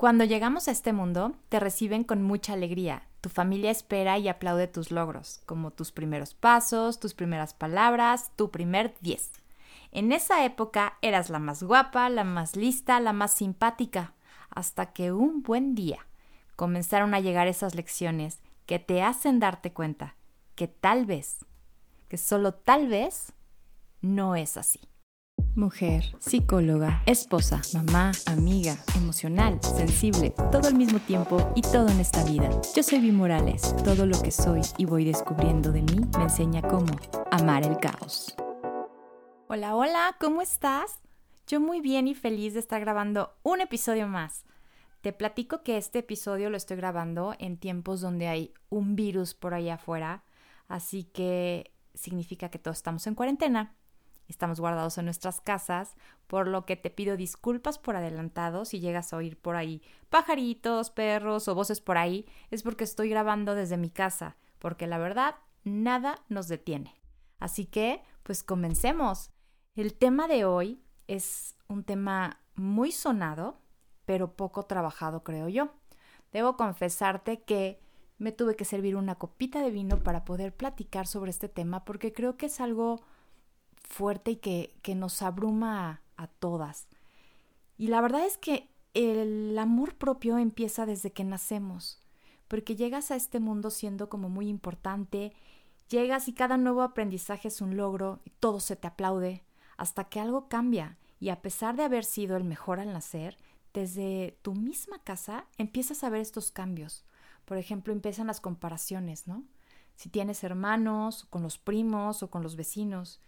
Cuando llegamos a este mundo, te reciben con mucha alegría. Tu familia espera y aplaude tus logros, como tus primeros pasos, tus primeras palabras, tu primer 10. En esa época eras la más guapa, la más lista, la más simpática, hasta que un buen día comenzaron a llegar esas lecciones que te hacen darte cuenta que tal vez, que solo tal vez, no es así mujer, psicóloga, esposa, mamá, amiga, emocional, sensible, todo al mismo tiempo y todo en esta vida. Yo soy Vi Morales. Todo lo que soy y voy descubriendo de mí me enseña cómo amar el caos. Hola, hola, ¿cómo estás? Yo muy bien y feliz de estar grabando un episodio más. Te platico que este episodio lo estoy grabando en tiempos donde hay un virus por allá afuera, así que significa que todos estamos en cuarentena estamos guardados en nuestras casas, por lo que te pido disculpas por adelantado si llegas a oír por ahí pajaritos, perros o voces por ahí, es porque estoy grabando desde mi casa, porque la verdad, nada nos detiene. Así que, pues comencemos. El tema de hoy es un tema muy sonado, pero poco trabajado, creo yo. Debo confesarte que me tuve que servir una copita de vino para poder platicar sobre este tema porque creo que es algo fuerte y que, que nos abruma a, a todas. Y la verdad es que el amor propio empieza desde que nacemos, porque llegas a este mundo siendo como muy importante, llegas y cada nuevo aprendizaje es un logro y todo se te aplaude, hasta que algo cambia y a pesar de haber sido el mejor al nacer, desde tu misma casa empiezas a ver estos cambios. Por ejemplo, empiezan las comparaciones, ¿no? Si tienes hermanos, con los primos o con los vecinos,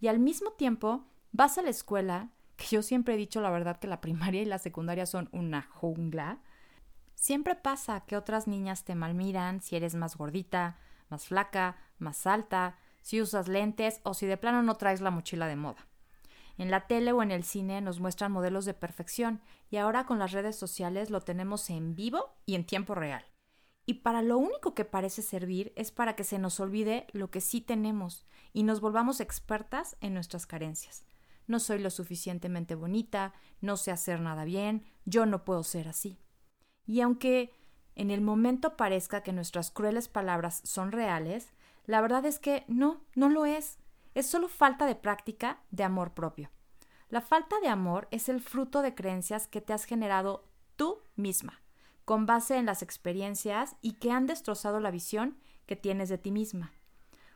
y al mismo tiempo vas a la escuela, que yo siempre he dicho la verdad que la primaria y la secundaria son una jungla, siempre pasa que otras niñas te malmiran si eres más gordita, más flaca, más alta, si usas lentes o si de plano no traes la mochila de moda. En la tele o en el cine nos muestran modelos de perfección y ahora con las redes sociales lo tenemos en vivo y en tiempo real. Y para lo único que parece servir es para que se nos olvide lo que sí tenemos y nos volvamos expertas en nuestras carencias. No soy lo suficientemente bonita, no sé hacer nada bien, yo no puedo ser así. Y aunque en el momento parezca que nuestras crueles palabras son reales, la verdad es que no, no lo es. Es solo falta de práctica de amor propio. La falta de amor es el fruto de creencias que te has generado tú misma con base en las experiencias y que han destrozado la visión que tienes de ti misma.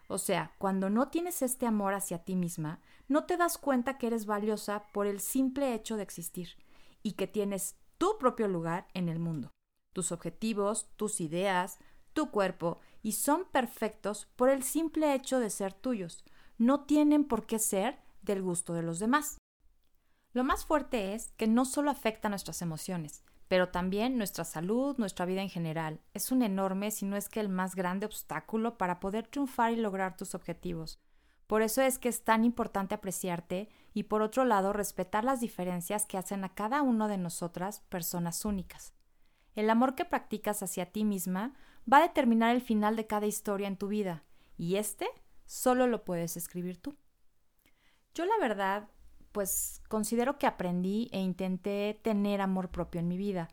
O sea, cuando no tienes este amor hacia ti misma, no te das cuenta que eres valiosa por el simple hecho de existir y que tienes tu propio lugar en el mundo, tus objetivos, tus ideas, tu cuerpo, y son perfectos por el simple hecho de ser tuyos. No tienen por qué ser del gusto de los demás. Lo más fuerte es que no solo afecta nuestras emociones, pero también nuestra salud, nuestra vida en general. Es un enorme, si no es que el más grande obstáculo para poder triunfar y lograr tus objetivos. Por eso es que es tan importante apreciarte y por otro lado respetar las diferencias que hacen a cada uno de nosotras personas únicas. El amor que practicas hacia ti misma va a determinar el final de cada historia en tu vida, y este solo lo puedes escribir tú. Yo la verdad pues considero que aprendí e intenté tener amor propio en mi vida.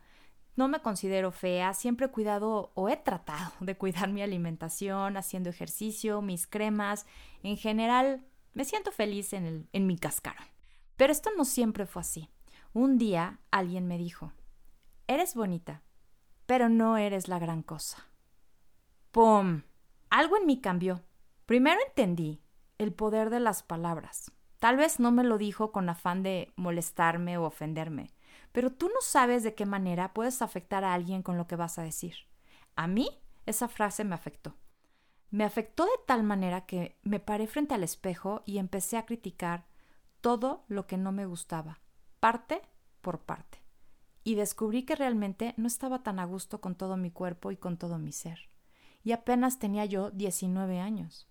No me considero fea, siempre he cuidado o he tratado de cuidar mi alimentación, haciendo ejercicio, mis cremas, en general me siento feliz en, mi cascarón. Pero esto no siempre fue así. Un día alguien me dijo, eres bonita, pero no eres la gran cosa. ¡Pum! Algo en mí cambió. Primero entendí el poder de las palabras. Tal vez no me lo dijo con afán de molestarme o ofenderme, pero tú no sabes de qué manera puedes afectar a alguien con lo que vas a decir. A mí esa frase me afectó. Me afectó de tal manera que me paré frente al espejo y empecé a criticar todo lo que no me gustaba, parte por parte. Y descubrí que realmente no estaba tan a gusto con todo mi cuerpo y con todo mi ser. Y apenas tenía yo 19 años.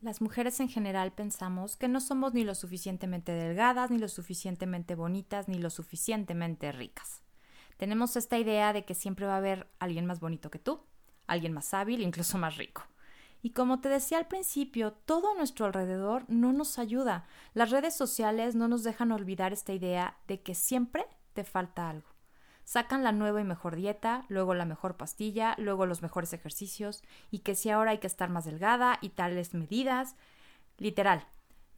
Las mujeres en general pensamos que no somos ni lo suficientemente delgadas, ni lo suficientemente bonitas, ni lo suficientemente ricas. Tenemos esta idea de que siempre va a haber alguien más bonito que tú, alguien más hábil, incluso más rico. Y como te decía al principio, todo a nuestro alrededor no nos ayuda. Las redes sociales no nos dejan olvidar esta idea de que siempre te falta algo. Sacan la nueva y mejor dieta, luego la mejor pastilla, luego los mejores ejercicios, y que si ahora hay que estar más delgada y tales medidas. Literal,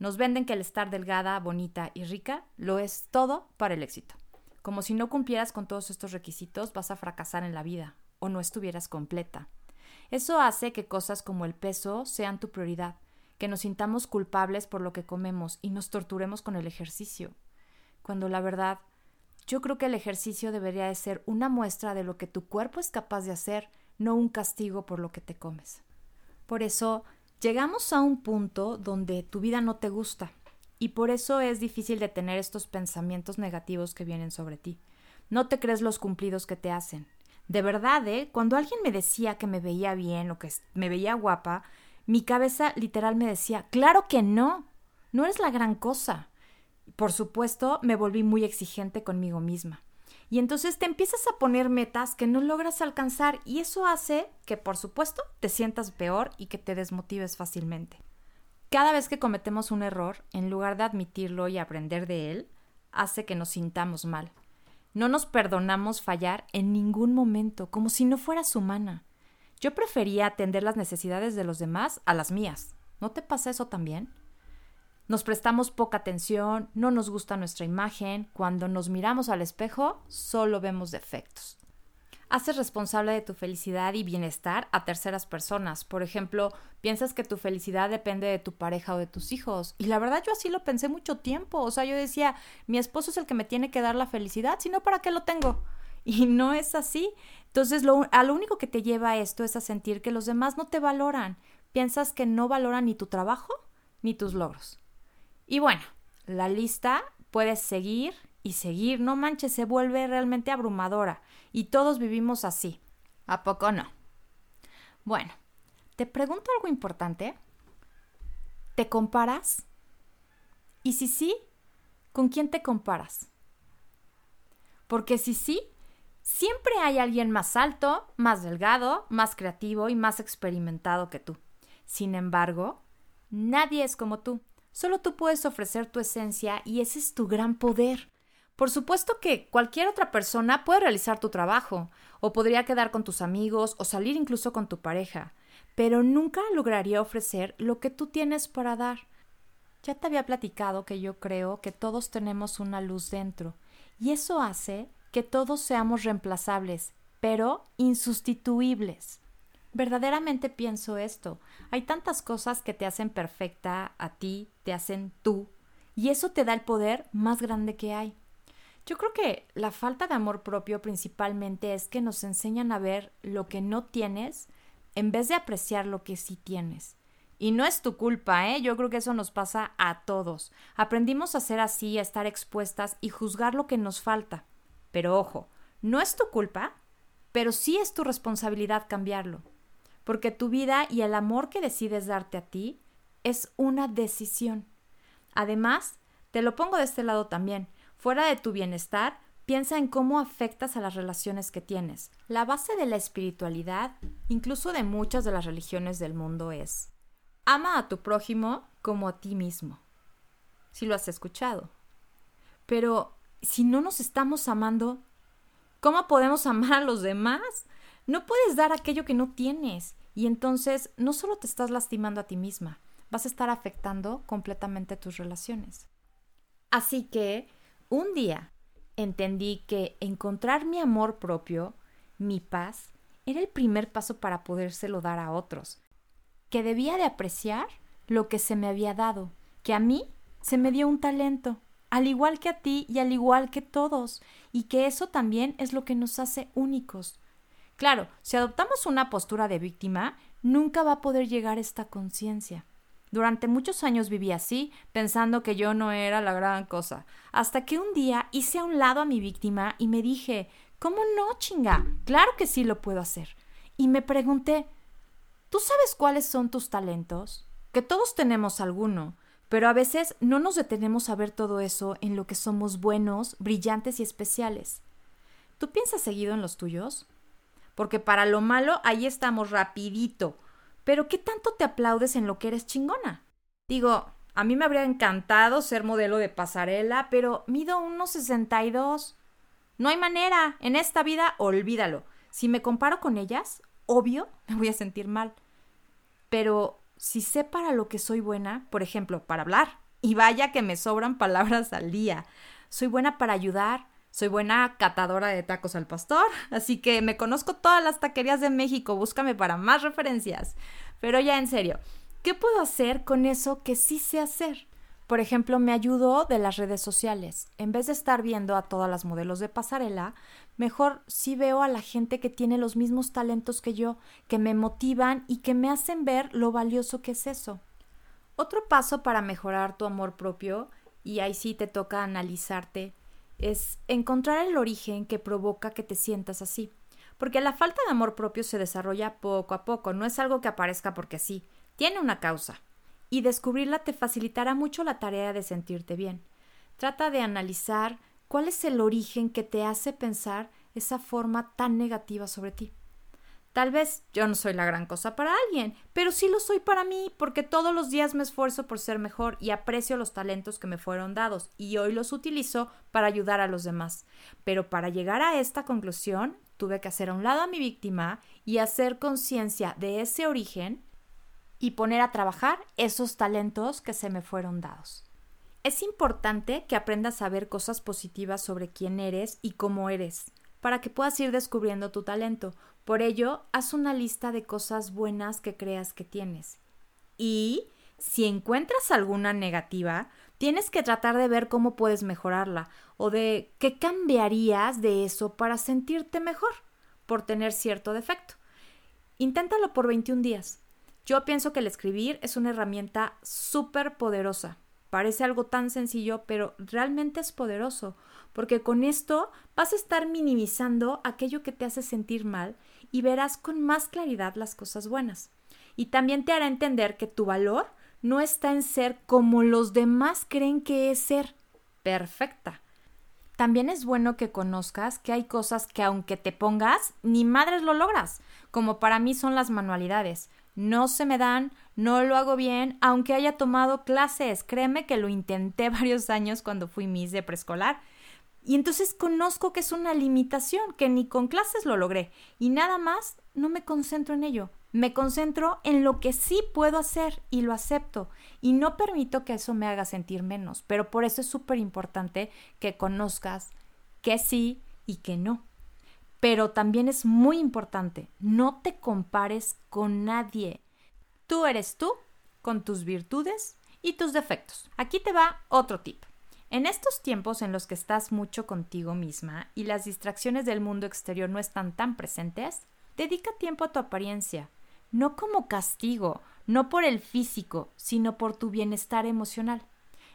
nos venden que el estar delgada, bonita y rica lo es todo para el éxito. Como si no cumplieras con todos estos requisitos vas a fracasar en la vida o no estuvieras completa. Eso hace que cosas como el peso sean tu prioridad, que nos sintamos culpables por lo que comemos y nos torturemos con el ejercicio. Cuando la verdad yo creo que el ejercicio debería de ser una muestra de lo que tu cuerpo es capaz de hacer, no un castigo por lo que te comes. Por eso, llegamos a un punto donde tu vida no te gusta, y por eso es difícil detener estos pensamientos negativos que vienen sobre ti. No te crees los cumplidos que te hacen. De verdad, ¿eh? Cuando alguien me decía que me veía bien o que me veía guapa, mi cabeza literal me decía, claro que no, no eres la gran cosa. Por supuesto, me volví muy exigente conmigo misma. Y entonces te empiezas a poner metas que no logras alcanzar y eso hace que, por supuesto, te sientas peor y que te desmotives fácilmente. Cada vez que cometemos un error, en lugar de admitirlo y aprender de él, hace que nos sintamos mal. No nos perdonamos fallar en ningún momento, como si no fueras humana. Yo prefería atender las necesidades de los demás a las mías. ¿No te pasa eso también? Nos prestamos poca atención, no nos gusta nuestra imagen, cuando nos miramos al espejo solo vemos defectos. Haces responsable de tu felicidad y bienestar a terceras personas. Por ejemplo, piensas que tu felicidad depende de tu pareja o de tus hijos. Y la verdad yo así lo pensé mucho tiempo. O sea, yo decía, mi esposo es el que me tiene que dar la felicidad, si no, ¿para qué lo tengo? Y no es así. Entonces, lo, a lo único que te lleva esto es a sentir que los demás no te valoran. Piensas que no valoran ni tu trabajo ni tus logros. Y bueno, la lista puede seguir y seguir, no manches, se vuelve realmente abrumadora y todos vivimos así. ¿A poco no? Bueno, te pregunto algo importante. ¿Te comparas? Y si sí, ¿con quién te comparas? Porque si sí, siempre hay alguien más alto, más delgado, más creativo y más experimentado que tú. Sin embargo, nadie es como tú. Solo tú puedes ofrecer tu esencia y ese es tu gran poder. Por supuesto que cualquier otra persona puede realizar tu trabajo, o podría quedar con tus amigos, o salir incluso con tu pareja, pero nunca lograría ofrecer lo que tú tienes para dar. Ya te había platicado que yo creo que todos tenemos una luz dentro, y eso hace que todos seamos reemplazables, pero insustituibles. Verdaderamente pienso esto. Hay tantas cosas que te hacen perfecta a ti, te hacen tú, y eso te da el poder más grande que hay. Yo creo que la falta de amor propio principalmente es que nos enseñan a ver lo que no tienes en vez de apreciar lo que sí tienes. Y no es tu culpa, ¿eh? Yo creo que eso nos pasa a todos. Aprendimos a ser así, a estar expuestas y juzgar lo que nos falta. Pero ojo, no es tu culpa, pero sí es tu responsabilidad cambiarlo porque tu vida y el amor que decides darte a ti es una decisión. Además, te lo pongo de este lado también, fuera de tu bienestar, piensa en cómo afectas a las relaciones que tienes. La base de la espiritualidad, incluso de muchas de las religiones del mundo, es ama a tu prójimo como a ti mismo. Si lo has escuchado. Pero si no nos estamos amando, ¿cómo podemos amar a los demás? No puedes dar aquello que no tienes. Y entonces no solo te estás lastimando a ti misma, vas a estar afectando completamente tus relaciones. Así que un día entendí que encontrar mi amor propio, mi paz, era el primer paso para podérselo dar a otros, que debía de apreciar lo que se me había dado, que a mí se me dio un talento, al igual que a ti y al igual que todos, y que eso también es lo que nos hace únicos, Claro, si adoptamos una postura de víctima, nunca va a poder llegar esta conciencia. Durante muchos años viví así, pensando que yo no era la gran cosa, hasta que un día hice a un lado a mi víctima y me dije, ¿cómo no, chinga? Claro que sí lo puedo hacer. Y me pregunté, ¿tú sabes cuáles son tus talentos? Que todos tenemos alguno, pero a veces no nos detenemos a ver todo eso en lo que somos buenos, brillantes y especiales. ¿Tú piensas seguido en los tuyos? Porque para lo malo ahí estamos rapidito. Pero ¿qué tanto te aplaudes en lo que eres chingona? Digo, a mí me habría encantado ser modelo de pasarela, pero mido unos 62. No hay manera. En esta vida, olvídalo. Si me comparo con ellas, obvio, me voy a sentir mal. Pero si sé para lo que soy buena, por ejemplo, para hablar, y vaya que me sobran palabras al día, soy buena para ayudar, soy buena catadora de tacos al pastor, así que me conozco todas las taquerías de México, búscame para más referencias. Pero ya en serio, ¿qué puedo hacer con eso que sí sé hacer? Por ejemplo, me ayudó de las redes sociales. En vez de estar viendo a todas las modelos de pasarela, mejor sí veo a la gente que tiene los mismos talentos que yo, que me motivan y que me hacen ver lo valioso que es eso. Otro paso para mejorar tu amor propio, y ahí sí te toca analizarte, es encontrar el origen que provoca que te sientas así. Porque la falta de amor propio se desarrolla poco a poco, no es algo que aparezca porque sí, tiene una causa y descubrirla te facilitará mucho la tarea de sentirte bien. Trata de analizar cuál es el origen que te hace pensar esa forma tan negativa sobre ti. Tal vez yo no soy la gran cosa para alguien, pero sí lo soy para mí porque todos los días me esfuerzo por ser mejor y aprecio los talentos que me fueron dados y hoy los utilizo para ayudar a los demás. Pero para llegar a esta conclusión tuve que hacer a un lado a mi víctima y hacer conciencia de ese origen y poner a trabajar esos talentos que se me fueron dados. Es importante que aprendas a ver cosas positivas sobre quién eres y cómo eres, para que puedas ir descubriendo tu talento. Por ello, haz una lista de cosas buenas que creas que tienes. Y si encuentras alguna negativa, tienes que tratar de ver cómo puedes mejorarla o de qué cambiarías de eso para sentirte mejor por tener cierto defecto. Inténtalo por 21 días. Yo pienso que el escribir es una herramienta súper poderosa. Parece algo tan sencillo, pero realmente es poderoso, porque con esto vas a estar minimizando aquello que te hace sentir mal y verás con más claridad las cosas buenas. Y también te hará entender que tu valor no está en ser como los demás creen que es ser perfecta. También es bueno que conozcas que hay cosas que aunque te pongas, ni madres lo logras, como para mí son las manualidades no se me dan, no lo hago bien, aunque haya tomado clases. Créeme que lo intenté varios años cuando fui Miss de preescolar. Y entonces conozco que es una limitación, que ni con clases lo logré. Y nada más no me concentro en ello. Me concentro en lo que sí puedo hacer y lo acepto. Y no permito que eso me haga sentir menos. Pero por eso es súper importante que conozcas que sí y que no. Pero también es muy importante, no te compares con nadie. Tú eres tú, con tus virtudes y tus defectos. Aquí te va otro tip. En estos tiempos en los que estás mucho contigo misma y las distracciones del mundo exterior no están tan presentes, dedica tiempo a tu apariencia, no como castigo, no por el físico, sino por tu bienestar emocional.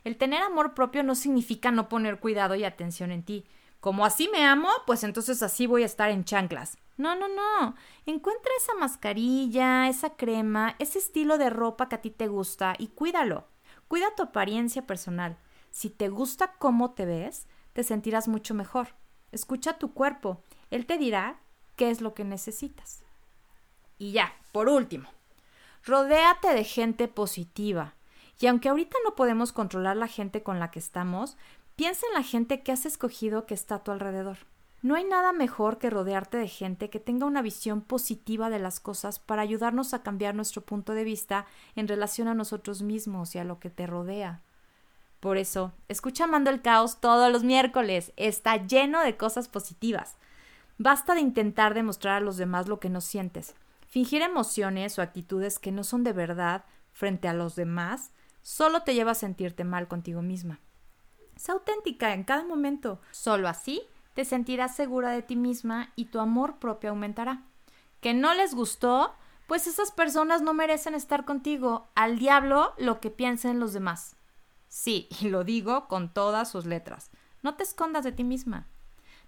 El tener amor propio no significa no poner cuidado y atención en ti, como así me amo, pues entonces así voy a estar en chanclas. No, no, no. Encuentra esa mascarilla, esa crema, ese estilo de ropa que a ti te gusta y cuídalo. Cuida tu apariencia personal. Si te gusta cómo te ves, te sentirás mucho mejor. Escucha tu cuerpo. Él te dirá qué es lo que necesitas. Y ya, por último, rodéate de gente positiva. Y aunque ahorita no podemos controlar la gente con la que estamos, Piensa en la gente que has escogido que está a tu alrededor. No hay nada mejor que rodearte de gente que tenga una visión positiva de las cosas para ayudarnos a cambiar nuestro punto de vista en relación a nosotros mismos y a lo que te rodea. Por eso, escucha Mando el Caos todos los miércoles. Está lleno de cosas positivas. Basta de intentar demostrar a los demás lo que no sientes. Fingir emociones o actitudes que no son de verdad frente a los demás solo te lleva a sentirte mal contigo misma. Sé auténtica en cada momento. Solo así te sentirás segura de ti misma y tu amor propio aumentará. ¿Que no les gustó? Pues esas personas no merecen estar contigo. Al diablo lo que piensen los demás. Sí, y lo digo con todas sus letras. No te escondas de ti misma.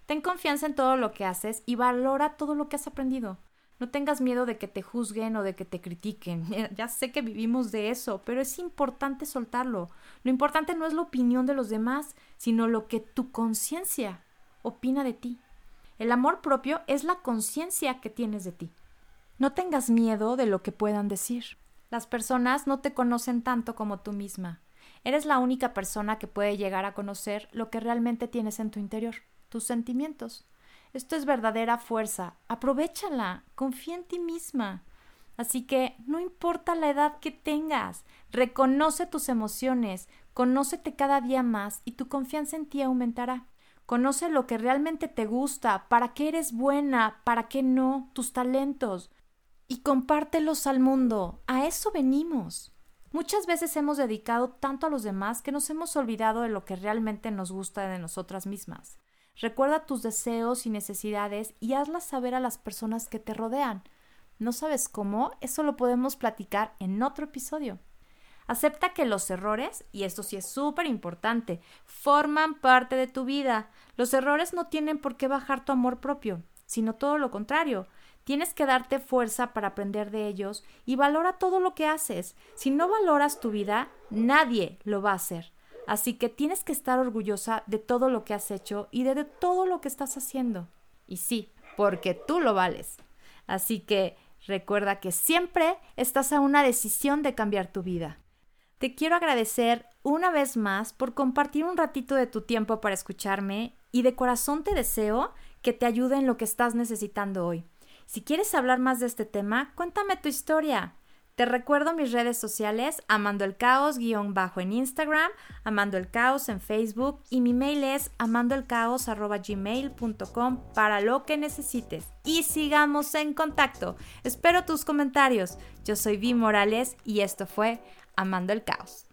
Ten confianza en todo lo que haces y valora todo lo que has aprendido. No tengas miedo de que te juzguen o de que te critiquen. Ya sé que vivimos de eso, pero es importante soltarlo. Lo importante no es la opinión de los demás, sino lo que tu conciencia opina de ti. El amor propio es la conciencia que tienes de ti. No tengas miedo de lo que puedan decir. Las personas no te conocen tanto como tú misma. Eres la única persona que puede llegar a conocer lo que realmente tienes en tu interior. tus sentimientos. Esto es verdadera fuerza. Aprovechala. Confía en ti misma. Así que no importa la edad que tengas, reconoce tus emociones, conócete cada día más y tu confianza en ti aumentará. Conoce lo que realmente te gusta, para qué eres buena, para qué no, tus talentos. Y compártelos al mundo. A eso venimos. Muchas veces hemos dedicado tanto a los demás que nos hemos olvidado de lo que realmente nos gusta de nosotras mismas. Recuerda tus deseos y necesidades y hazlas saber a las personas que te rodean. ¿No sabes cómo? Eso lo podemos platicar en otro episodio. Acepta que los errores, y esto sí es súper importante, forman parte de tu vida. Los errores no tienen por qué bajar tu amor propio, sino todo lo contrario. Tienes que darte fuerza para aprender de ellos y valora todo lo que haces. Si no valoras tu vida, nadie lo va a hacer. Así que tienes que estar orgullosa de todo lo que has hecho y de todo lo que estás haciendo. Y sí, porque tú lo vales. Así que recuerda que siempre estás a una decisión de cambiar tu vida. Te quiero agradecer una vez más por compartir un ratito de tu tiempo para escucharme y de corazón te deseo que te ayude en lo que estás necesitando hoy. Si quieres hablar más de este tema, cuéntame tu historia. Te recuerdo mis redes sociales, Amando el Caos guion bajo en Instagram, Amando el Caos en Facebook y mi mail es amandoelcaos.gmail.com para lo que necesites. Y sigamos en contacto. Espero tus comentarios. Yo soy Vi Morales y esto fue Amando el Caos.